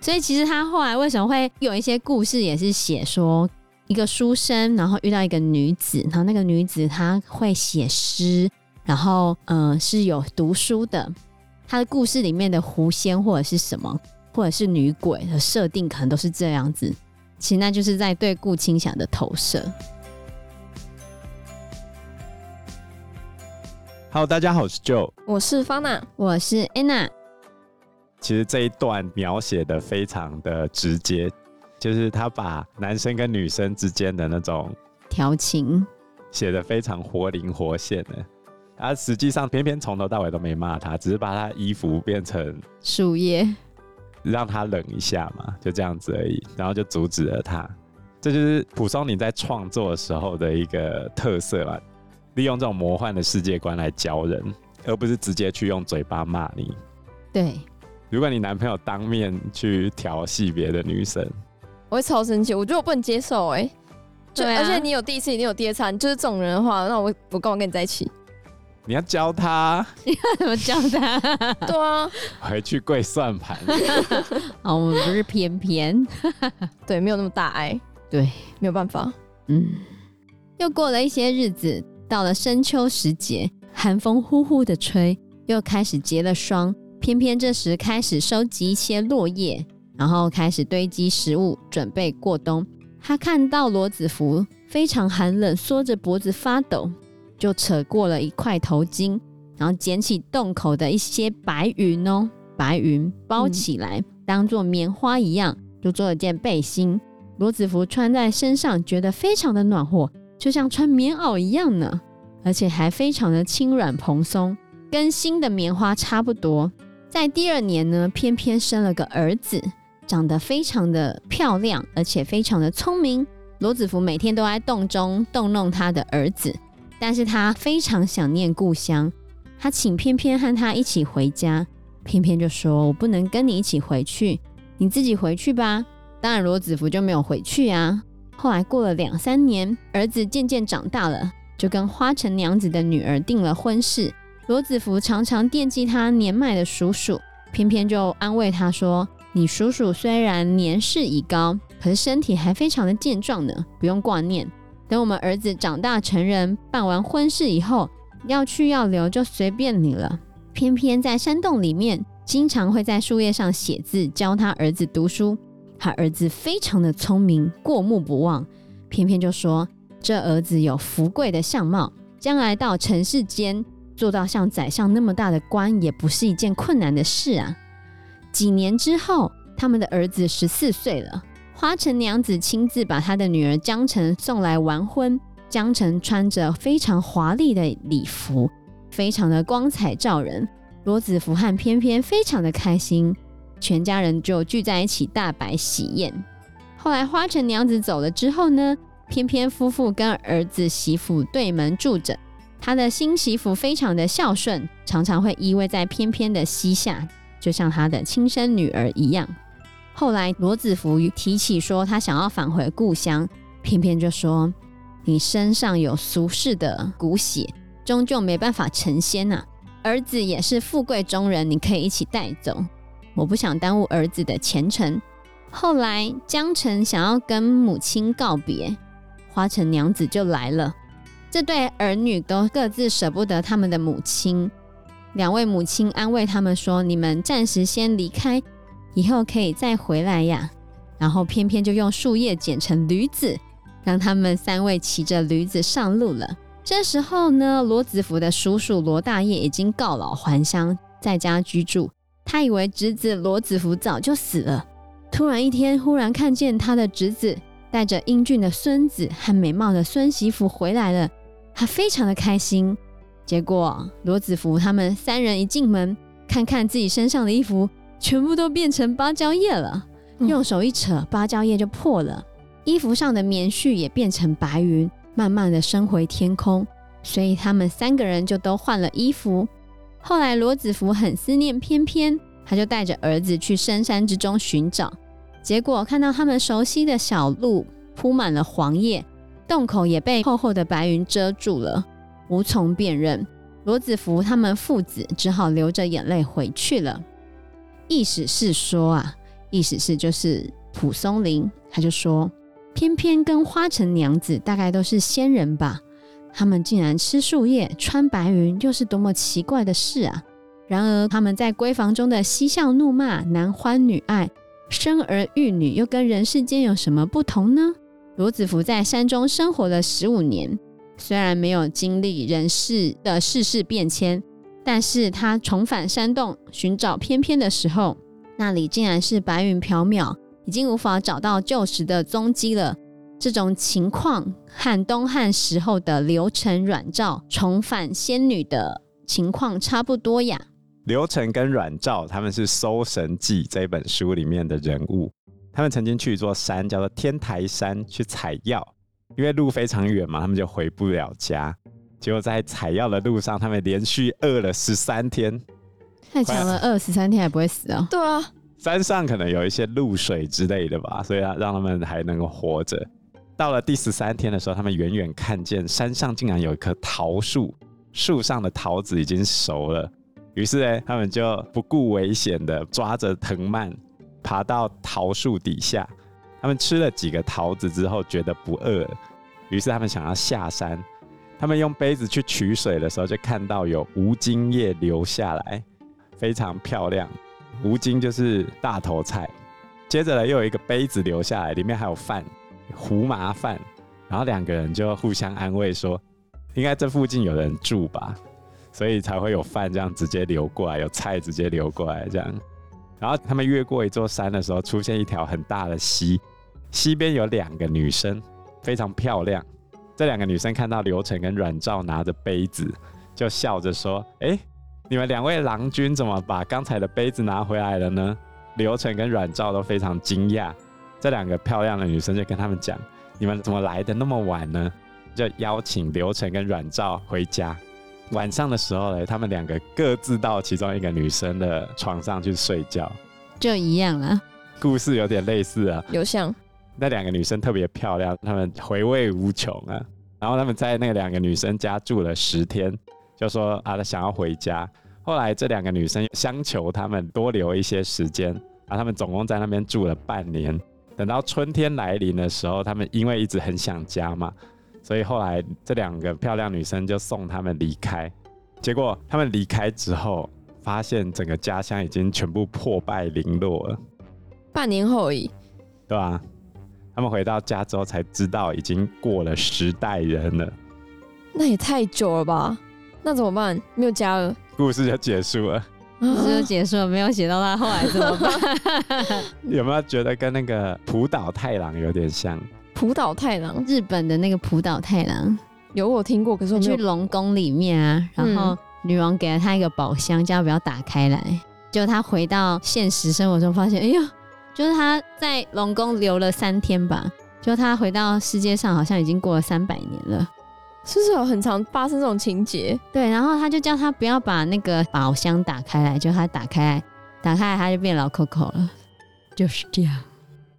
所以其实他后来为什么会有一些故事，也是写说一个书生，然后遇到一个女子，然后那个女子她会写诗，然后嗯、是有读书的。他的故事里面的狐仙或者是什么，或者是女鬼的设定，可能都是这样子。其实那就是在对顾清霞的投射。Hello，大家好，我是 Joe，我是 Fana，我是 Anna。其实这一段描写的非常的直接，就是他把男生跟女生之间的那种调情写的非常活灵活现的。他实际上偏偏从头到尾都没骂他，只是把他衣服变成树叶，让他冷一下嘛，就这样子而已。然后就阻止了他。这就是蒲松龄在创作的时候的一个特色嘛，利用这种魔幻的世界观来教人，而不是直接去用嘴巴骂你。对。如果你男朋友当面去调戏别的女生，我会超生气。我觉得我不能接受哎、欸，对、啊，而且你有第一次，你有第二次，你就是这种人的话，那我我干嘛跟你在一起？你要教他，你 要怎么教他？对啊，回去跪算盘。啊，我们不是偏偏，对，没有那么大爱，对，没有办法。嗯，又过了一些日子，到了深秋时节，寒风呼呼的吹，又开始结了霜。偏偏这时开始收集一些落叶，然后开始堆积食物，准备过冬。他看到罗子福非常寒冷，缩着脖子发抖，就扯过了一块头巾，然后捡起洞口的一些白云哦，白云包起来，嗯、当做棉花一样，就做了件背心。罗子福穿在身上，觉得非常的暖和，就像穿棉袄一样呢，而且还非常的轻软蓬松，跟新的棉花差不多。在第二年呢，偏偏生了个儿子，长得非常的漂亮，而且非常的聪明。罗子福每天都在洞中逗弄他的儿子，但是他非常想念故乡。他请偏偏和他一起回家，偏偏就说：“我不能跟你一起回去，你自己回去吧。”当然，罗子福就没有回去啊。后来过了两三年，儿子渐渐长大了，就跟花城娘子的女儿订了婚事。罗子福常常惦记他年迈的叔叔，偏偏就安慰他说：“你叔叔虽然年事已高，可是身体还非常的健壮呢，不用挂念。等我们儿子长大成人，办完婚事以后，要去要留就随便你了。”偏偏在山洞里面，经常会在树叶上写字，教他儿子读书。他儿子非常的聪明，过目不忘。偏偏就说：“这儿子有福贵的相貌，将来到尘世间。”做到像宰相那么大的官，也不是一件困难的事啊。几年之后，他们的儿子十四岁了，花城娘子亲自把她的女儿江澄送来完婚。江澄穿着非常华丽的礼服，非常的光彩照人。罗子福和偏偏非常的开心，全家人就聚在一起大摆喜宴。后来花城娘子走了之后呢，翩翩夫妇跟儿子媳妇对门住着。他的新媳妇非常的孝顺，常常会依偎在翩翩的膝下，就像他的亲生女儿一样。后来罗子福提起说他想要返回故乡，翩翩就说：“你身上有俗世的骨血，终究没办法成仙呐。儿子也是富贵中人，你可以一起带走。我不想耽误儿子的前程。”后来江城想要跟母亲告别，花城娘子就来了。这对儿女都各自舍不得他们的母亲，两位母亲安慰他们说：“你们暂时先离开，以后可以再回来呀。”然后偏偏就用树叶剪成驴子，让他们三位骑着驴子上路了。这时候呢，罗子福的叔叔罗大业已经告老还乡，在家居住。他以为侄子罗子福早就死了，突然一天，忽然看见他的侄子带着英俊的孙子和美貌的孙媳妇回来了。他非常的开心，结果罗子福他们三人一进门，看看自己身上的衣服，全部都变成芭蕉叶了。用手一扯，芭蕉叶就破了，衣服上的棉絮也变成白云，慢慢的升回天空。所以他们三个人就都换了衣服。后来罗子福很思念翩翩，他就带着儿子去深山之中寻找，结果看到他们熟悉的小路铺满了黄叶。洞口也被厚厚的白云遮住了，无从辨认。罗子福他们父子只好流着眼泪回去了。意思是说啊，意思是就是蒲松龄他就说，翩翩跟花城娘子大概都是仙人吧？他们竟然吃树叶、穿白云，又是多么奇怪的事啊！然而他们在闺房中的嬉笑怒骂、男欢女爱、生儿育女，又跟人世间有什么不同呢？罗子福在山中生活了十五年，虽然没有经历人世的世事变迁，但是他重返山洞寻找翩翩的时候，那里竟然是白云飘渺，已经无法找到旧时的踪迹了。这种情况和东汉时候的刘成、阮肇重返仙女的情况差不多呀。刘成跟阮肇他们是《搜神记》这本书里面的人物。他们曾经去一座山，叫做天台山，去采药。因为路非常远嘛，他们就回不了家。结果在采药的路上，他们连续饿了十三天。太强了，饿十三天还不会死啊？对啊，山上可能有一些露水之类的吧，所以让他们还能够活着。到了第十三天的时候，他们远远看见山上竟然有一棵桃树，树上的桃子已经熟了。于是呢，他们就不顾危险的抓着藤蔓。爬到桃树底下，他们吃了几个桃子之后，觉得不饿，于是他们想要下山。他们用杯子去取水的时候，就看到有芜菁叶流下来，非常漂亮。芜菁就是大头菜。接着呢，又有一个杯子流下来，里面还有饭，胡麻饭。然后两个人就互相安慰说：“应该这附近有人住吧，所以才会有饭这样直接流过来，有菜直接流过来这样。”然后他们越过一座山的时候，出现一条很大的溪，溪边有两个女生，非常漂亮。这两个女生看到刘承跟阮照拿着杯子，就笑着说：“哎，你们两位郎君怎么把刚才的杯子拿回来了呢？”刘承跟阮照都非常惊讶。这两个漂亮的女生就跟他们讲：“你们怎么来的那么晚呢？”就邀请刘承跟阮照回家。晚上的时候呢，他们两个各自到其中一个女生的床上去睡觉，就一样了。故事有点类似啊，有像。那两个女生特别漂亮，她们回味无穷啊。然后他们在那两个女生家住了十天，就说啊，她想要回家。后来这两个女生相求他们多留一些时间，啊，他们总共在那边住了半年。等到春天来临的时候，他们因为一直很想家嘛。所以后来这两个漂亮女生就送他们离开，结果他们离开之后，发现整个家乡已经全部破败零落了。半年后而已，对吧？他们回到家之后才知道，已经过了十代人了。那也太久了吧？那怎么办？没有家了，故事就结束了。就 结束了，没有写到他后来怎么办？有没有觉得跟那个浦岛太郎有点像？浦岛太郎，日本的那个浦岛太郎，有我听过，可是我去龙宫里面啊，然后女王给了他一个宝箱，叫他不要打开来。就他回到现实生活中，发现，哎呦，就是他在龙宫留了三天吧，就他回到世界上，好像已经过了三百年了，是不是有很常发生这种情节？对，然后他就叫他不要把那个宝箱打开来，就他打开来，打开来他就变老 Coco 了，就是这样。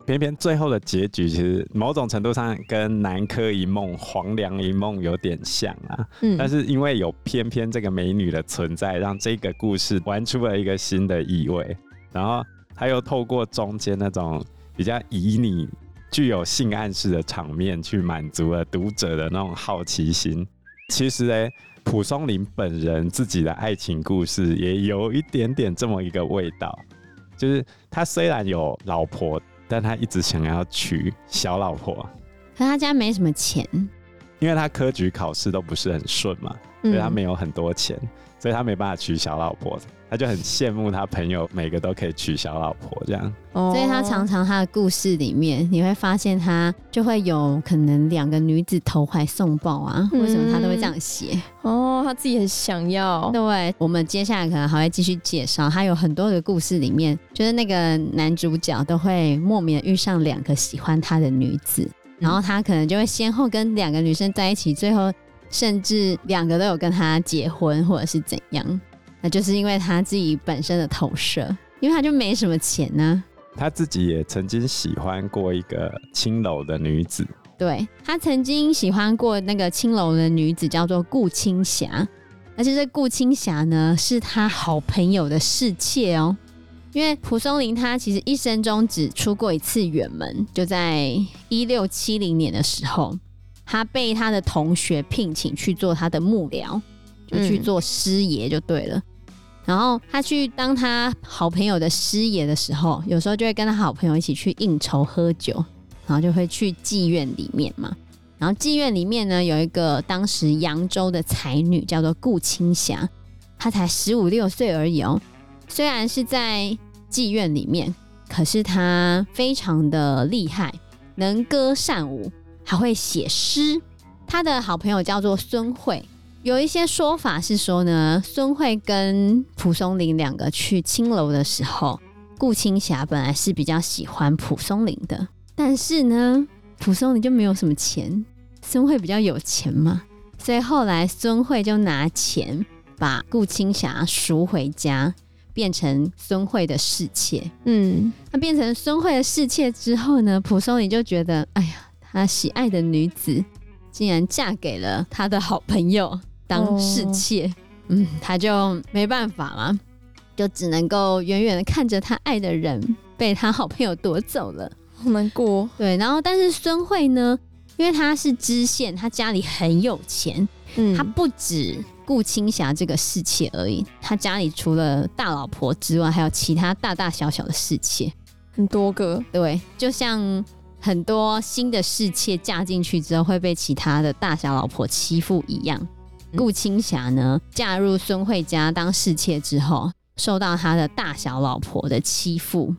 偏偏最后的结局，其实某种程度上跟南柯一梦、黄粱一梦有点像啊。嗯，但是因为有偏偏这个美女的存在，让这个故事玩出了一个新的意味。然后他又透过中间那种比较旖旎、具有性暗示的场面，去满足了读者的那种好奇心。其实呢，蒲松龄本人自己的爱情故事也有一点点这么一个味道，就是他虽然有老婆。但他一直想要娶小老婆，可他家没什么钱，因为他科举考试都不是很顺嘛，所以他没有很多钱，嗯、所以他没办法娶小老婆。他就很羡慕他朋友每个都可以娶小老婆这样，所以他常常他的故事里面，你会发现他就会有可能两个女子投怀送抱啊，为什么他都会这样写？哦，他自己很想要。对，我们接下来可能还会继续介绍，他有很多的故事里面，就是那个男主角都会莫名的遇上两个喜欢他的女子，然后他可能就会先后跟两个女生在一起，最后甚至两个都有跟他结婚或者是怎样。那就是因为他自己本身的投射，因为他就没什么钱呢、啊。他自己也曾经喜欢过一个青楼的女子，对，他曾经喜欢过那个青楼的女子叫做顾青霞。而且这顾青霞呢，是他好朋友的侍妾哦。因为蒲松龄他其实一生中只出过一次远门，就在一六七零年的时候，他被他的同学聘请去做他的幕僚，就去做师爷就对了。嗯、然后他去当他好朋友的师爷的时候，有时候就会跟他好朋友一起去应酬喝酒，然后就会去妓院里面嘛。然后妓院里面呢，有一个当时扬州的才女叫做顾青霞，她才十五六岁而已哦。虽然是在妓院里面，可是她非常的厉害，能歌善舞，还会写诗。他的好朋友叫做孙慧，有一些说法是说呢，孙慧跟蒲松龄两个去青楼的时候，顾青霞本来是比较喜欢蒲松龄的，但是呢，蒲松龄就没有什么钱，孙慧比较有钱嘛，所以后来孙慧就拿钱把顾青霞赎回家。变成孙慧的侍妾，嗯，那变成孙慧的侍妾之后呢，蒲松龄就觉得，哎呀，他喜爱的女子竟然嫁给了他的好朋友当侍妾，哦、嗯，他就没办法了，就只能够远远的看着他爱的人被他好朋友夺走了，好难过。对，然后但是孙慧呢，因为他是知县，他家里很有钱，嗯，他不止。顾青霞这个侍妾而已，他家里除了大老婆之外，还有其他大大小小的侍妾，很多个。对，就像很多新的侍妾嫁进去之后会被其他的大小老婆欺负一样。顾青霞呢，嫁入孙慧家当侍妾之后，受到她的大小老婆的欺负。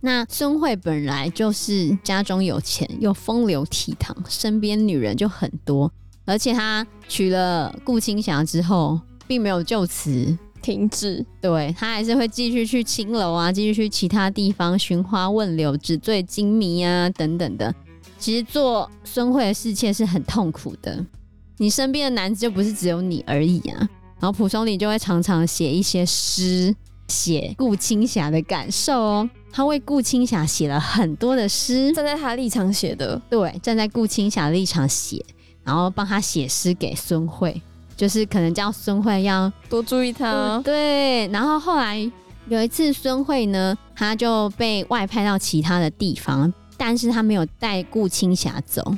那孙慧本来就是家中有钱，又风流倜傥，身边女人就很多。而且她娶了顾青霞之后，并没有就此停止，对，他还是会继续去青楼啊，继续去其他地方寻花问柳、纸醉金迷啊等等的。其实做孙慧的侍妾是很痛苦的，你身边的男子就不是只有你而已啊。然后蒲松龄就会常常写一些诗，写顾青霞的感受哦。他为顾青霞写了很多的诗，站在他立场写的，对，站在顾青霞的立场写。然后帮他写诗给孙慧，就是可能叫孙慧要多注意他哦。对，然后后来有一次孙慧呢，他就被外派到其他的地方，但是他没有带顾青霞走，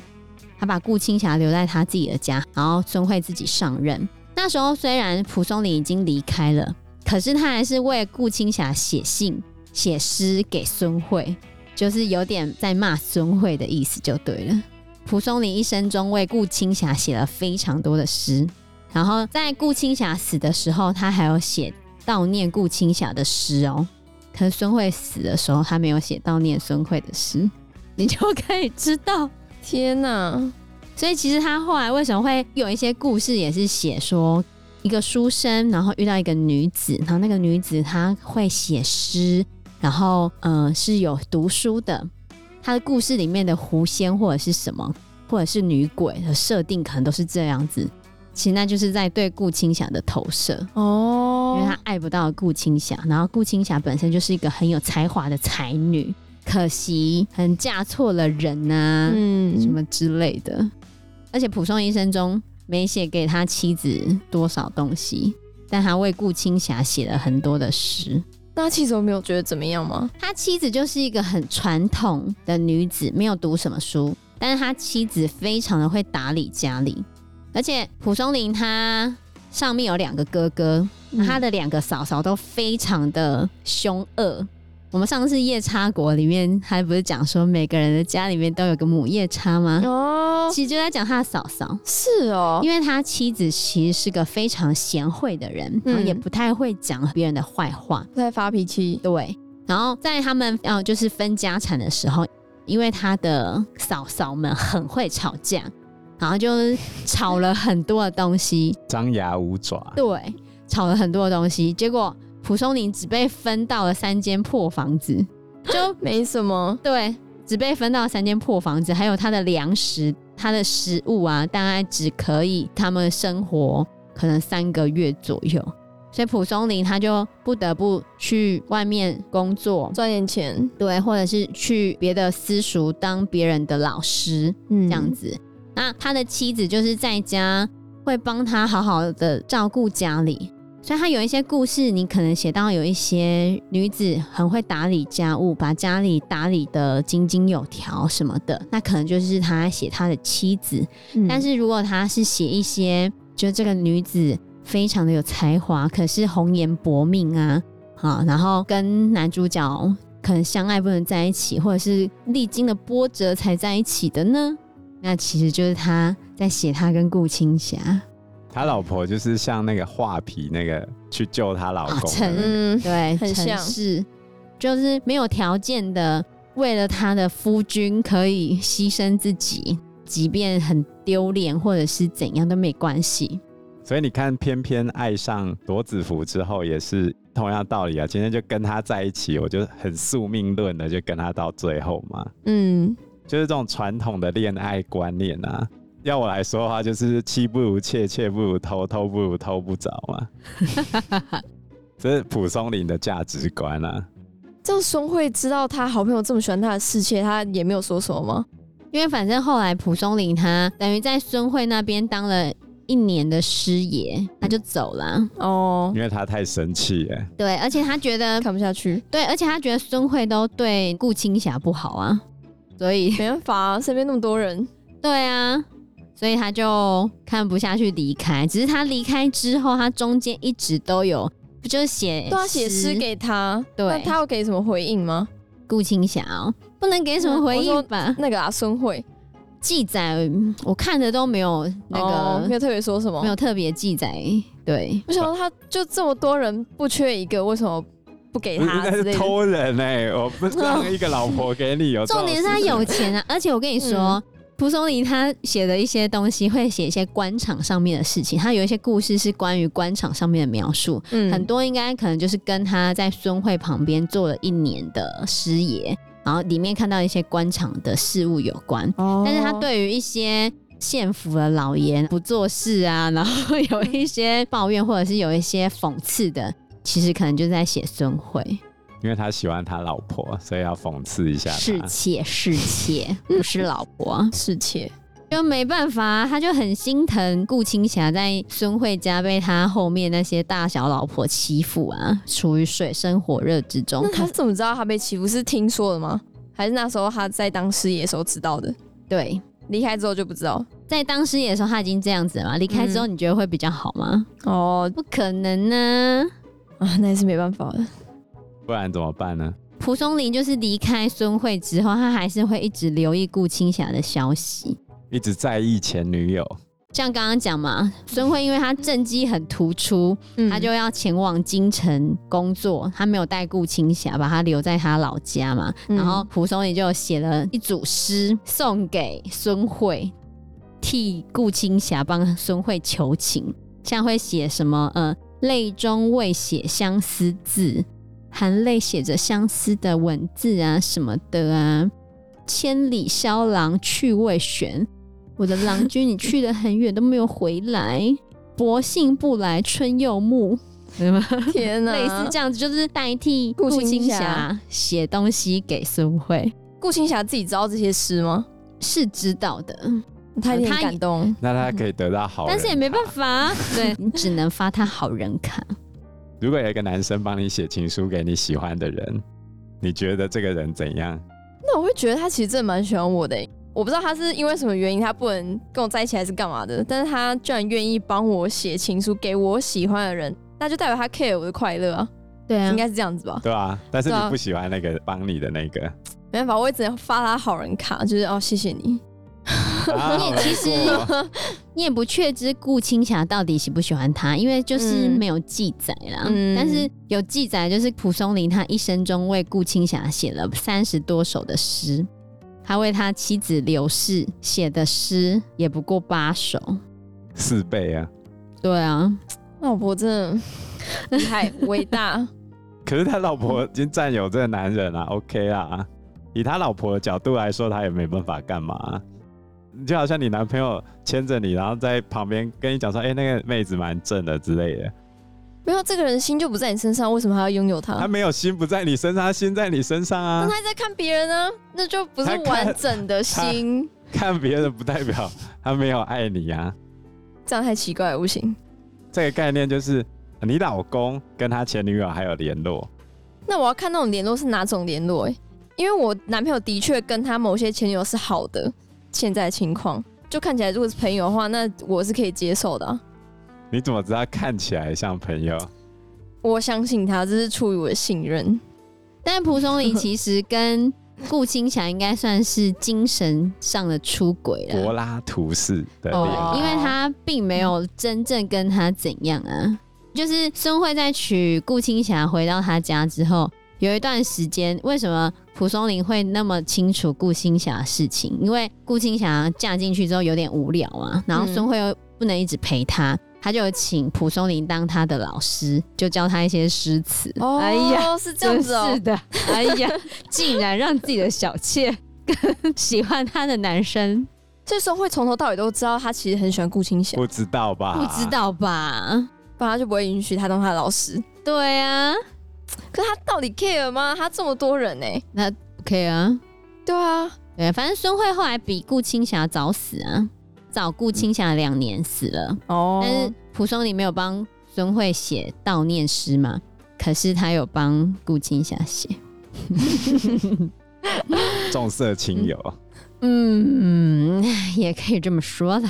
他把顾青霞留在他自己的家，然后孙慧自己上任。那时候虽然蒲松龄已经离开了，可是他还是为顾青霞写信、写诗给孙慧，就是有点在骂孙慧的意思，就对了。蒲松龄一生中为顾青霞写了非常多的诗，然后在顾青霞死的时候，他还有写悼念顾青霞的诗哦。可是孙慧死的时候，他没有写悼念孙慧的诗，你就可以知道，天哪！所以其实他后来为什么会有一些故事，也是写说一个书生，然后遇到一个女子，然后那个女子她会写诗，然后呃是有读书的。他的故事里面的狐仙或者是什么，或者是女鬼的设定，可能都是这样子。其实那就是在对顾青霞的投射哦，因为他爱不到顾青霞，然后顾青霞本身就是一个很有才华的才女，可惜很嫁错了人啊，嗯，什么之类的。而且蒲松龄一生中没写给他妻子多少东西，但他为顾青霞写了很多的诗。那他妻子有没有觉得怎么样吗？他妻子就是一个很传统的女子，没有读什么书，但是他妻子非常的会打理家里，而且蒲松龄他上面有两个哥哥，他的两个嫂嫂都非常的凶恶。我们上次夜叉国里面还不是讲说每个人的家里面都有个母夜叉吗？哦，其实就在讲他的嫂嫂。是哦，因为他妻子其实是个非常贤惠的人，然后也不太会讲别人的坏话，不太发脾气。对，然后在他们呃就是分家产的时候，因为他的嫂嫂们很会吵架，然后就吵了很多的东西，张牙舞爪。对，吵了很多的东西，结果。蒲松龄只被分到了三间破房子，就 没什么。对，只被分到了三间破房子，还有他的粮食、他的食物啊，大概只可以他们生活可能三个月左右。所以蒲松龄他就不得不去外面工作赚点钱，对，或者是去别的私塾当别人的老师，嗯，这样子。那他的妻子就是在家会帮他好好的照顾家里。所以他有一些故事，你可能写到有一些女子很会打理家务，把家里打理的井井有条什么的，那可能就是他写他的妻子。嗯、但是如果他是写一些，就这个女子非常的有才华，可是红颜薄命啊，啊，然后跟男主角可能相爱不能在一起，或者是历经了波折才在一起的呢？那其实就是他在写他跟顾青霞。他老婆就是像那个画皮那个去救他老公，嗯，对，很像是，就是没有条件的为了他的夫君可以牺牲自己，即便很丢脸或者是怎样都没关系。所以你看，偏偏爱上罗子福之后也是同样道理啊。今天就跟他在一起，我就很宿命论的就跟他到最后嘛。嗯，就是这种传统的恋爱观念啊。要我来说的话，就是妻不如妾，妾不如偷，偷不如偷不着嘛。这是蒲松龄的价值观啊。这样孙慧知道他好朋友这么喜欢他的侍妾，他也没有说什么吗？因为反正后来蒲松龄他等于在孙慧那边当了一年的师爷，他就走了哦。因为他太生气了。对，而且他觉得看不下去。对，而且他觉得孙慧都对顾青霞不好啊，所以没办法啊，身边那么多人。对啊。所以他就看不下去离开，只是他离开之后，他中间一直都有，不就是写都要写诗给他，对，那他有给什么回应吗？顾青霞哦，不能给什么回应吧？那个啊，孙慧记载我看的都没有那个，哦、没有特别说什么，没有特别记载。对，我想说他就这么多人不缺一个，为什么不给他？应该是偷人哎、欸，我不让一个老婆给你 有。重点是他有钱啊，而且我跟你说。嗯蒲松龄他写的一些东西会写一些官场上面的事情，他有一些故事是关于官场上面的描述，嗯，很多应该可能就是跟他在孙慧旁边做了一年的师爷，然后里面看到一些官场的事物有关。哦，但是他对于一些县府的老爷不做事啊，然后有一些抱怨或者是有一些讽刺的，其实可能就在写孙慧。因为他喜欢他老婆，所以要讽刺一下他。侍妾，侍妾，不是老婆，侍妾。就没办法，他就很心疼顾青霞在孙慧家被他后面那些大小老婆欺负啊，处于水深火热之中。那他怎么知道他被欺负？是听说的吗？还是那时候他在当师爷的时候知道的？对，离开之后就不知道。在当师爷的时候他已经这样子了嘛？离开之后你觉得会比较好吗？嗯、哦，不可能呢、啊！啊，那也是没办法的。不然怎么办呢？蒲松龄就是离开孙慧之后，他还是会一直留意顾青霞的消息，一直在意前女友。像刚刚讲嘛，孙慧因为他政绩很突出，嗯、他就要前往京城工作，他没有带顾青霞，把他留在他老家嘛。嗯、然后蒲松龄就写了一组诗送给孙慧，替顾青霞帮孙慧求情，像会写什么呃，泪中未写相思字。含泪写着相思的文字啊，什么的啊。千里萧郎去未旋，我的郎君，你去得很远都没有回来。薄幸不来春又暮，天哪，类似这样子，就是代替顾青霞写东西给孙慧。顾青霞自己知道这些诗吗？是知道的，他有点感动。那他可以得到好人，但是也没办法，对你只能发他好人卡。如果有一个男生帮你写情书给你喜欢的人，你觉得这个人怎样？那我会觉得他其实真的蛮喜欢我的。我不知道他是因为什么原因，他不能跟我在一起，还是干嘛的？但是他居然愿意帮我写情书给我喜欢的人，那就代表他 care 我的快乐啊。对啊，应该是这样子吧？对啊，但是你不喜欢那个帮你的那个，没办法，我也只能发他好人卡，就是哦，谢谢你。你也其实 你也不确知顾青霞到底喜不喜欢他，因为就是没有记载啦。嗯、但是有记载，就是蒲松龄他一生中为顾青霞写了三十多首的诗，他为他妻子刘氏写的诗也不过八首，四倍啊！对啊，老婆真的 厉害伟大。可是他老婆已经占有这个男人啊，OK 啊？以他老婆的角度来说，他也没办法干嘛。就好像你男朋友牵着你，然后在旁边跟你讲说：“哎、欸，那个妹子蛮正的之类的。”没有，这个人心就不在你身上，为什么还要拥有他？他没有心不在你身上，他心在你身上啊。那他在看别人呢？那就不是完整的心。看别人不代表他没有爱你啊。这样太奇怪了，不行。这个概念就是你老公跟他前女友还有联络，那我要看那种联络是哪种联络？哎，因为我男朋友的确跟他某些前女友是好的，现在情况就看起来，如果是朋友的话，那我是可以接受的啊。你怎么知道看起来像朋友？我相信他，这是出于我的信任。但蒲松龄其实跟顾青霞应该算是精神上的出轨了，柏拉图式的恋爱，因为他并没有真正跟他怎样啊。就是孙慧在娶顾青霞回到他家之后，有一段时间，为什么蒲松龄会那么清楚顾青霞的事情？因为顾青霞嫁进去之后有点无聊啊，然后孙慧又不能一直陪她。他就请蒲松龄当他的老师，就教他一些诗词。哦，哎呀，是这样子哦。是的，哎呀，竟然让自己的小妾跟喜欢他的男生，这时候会从头到尾都知道他其实很喜欢顾青霞。不知道吧？不知道吧？不然他就不会允许他当他的老师。对啊，可是他到底 care 吗？他这么多人呢？那不 care 啊？对啊，对，反正孙慧后来比顾青霞早死啊。早顾青霞两年死了哦，但是蒲松龄没有帮孙慧写悼念诗嘛？可是他有帮顾青霞写，重色轻友，嗯，也可以这么说的。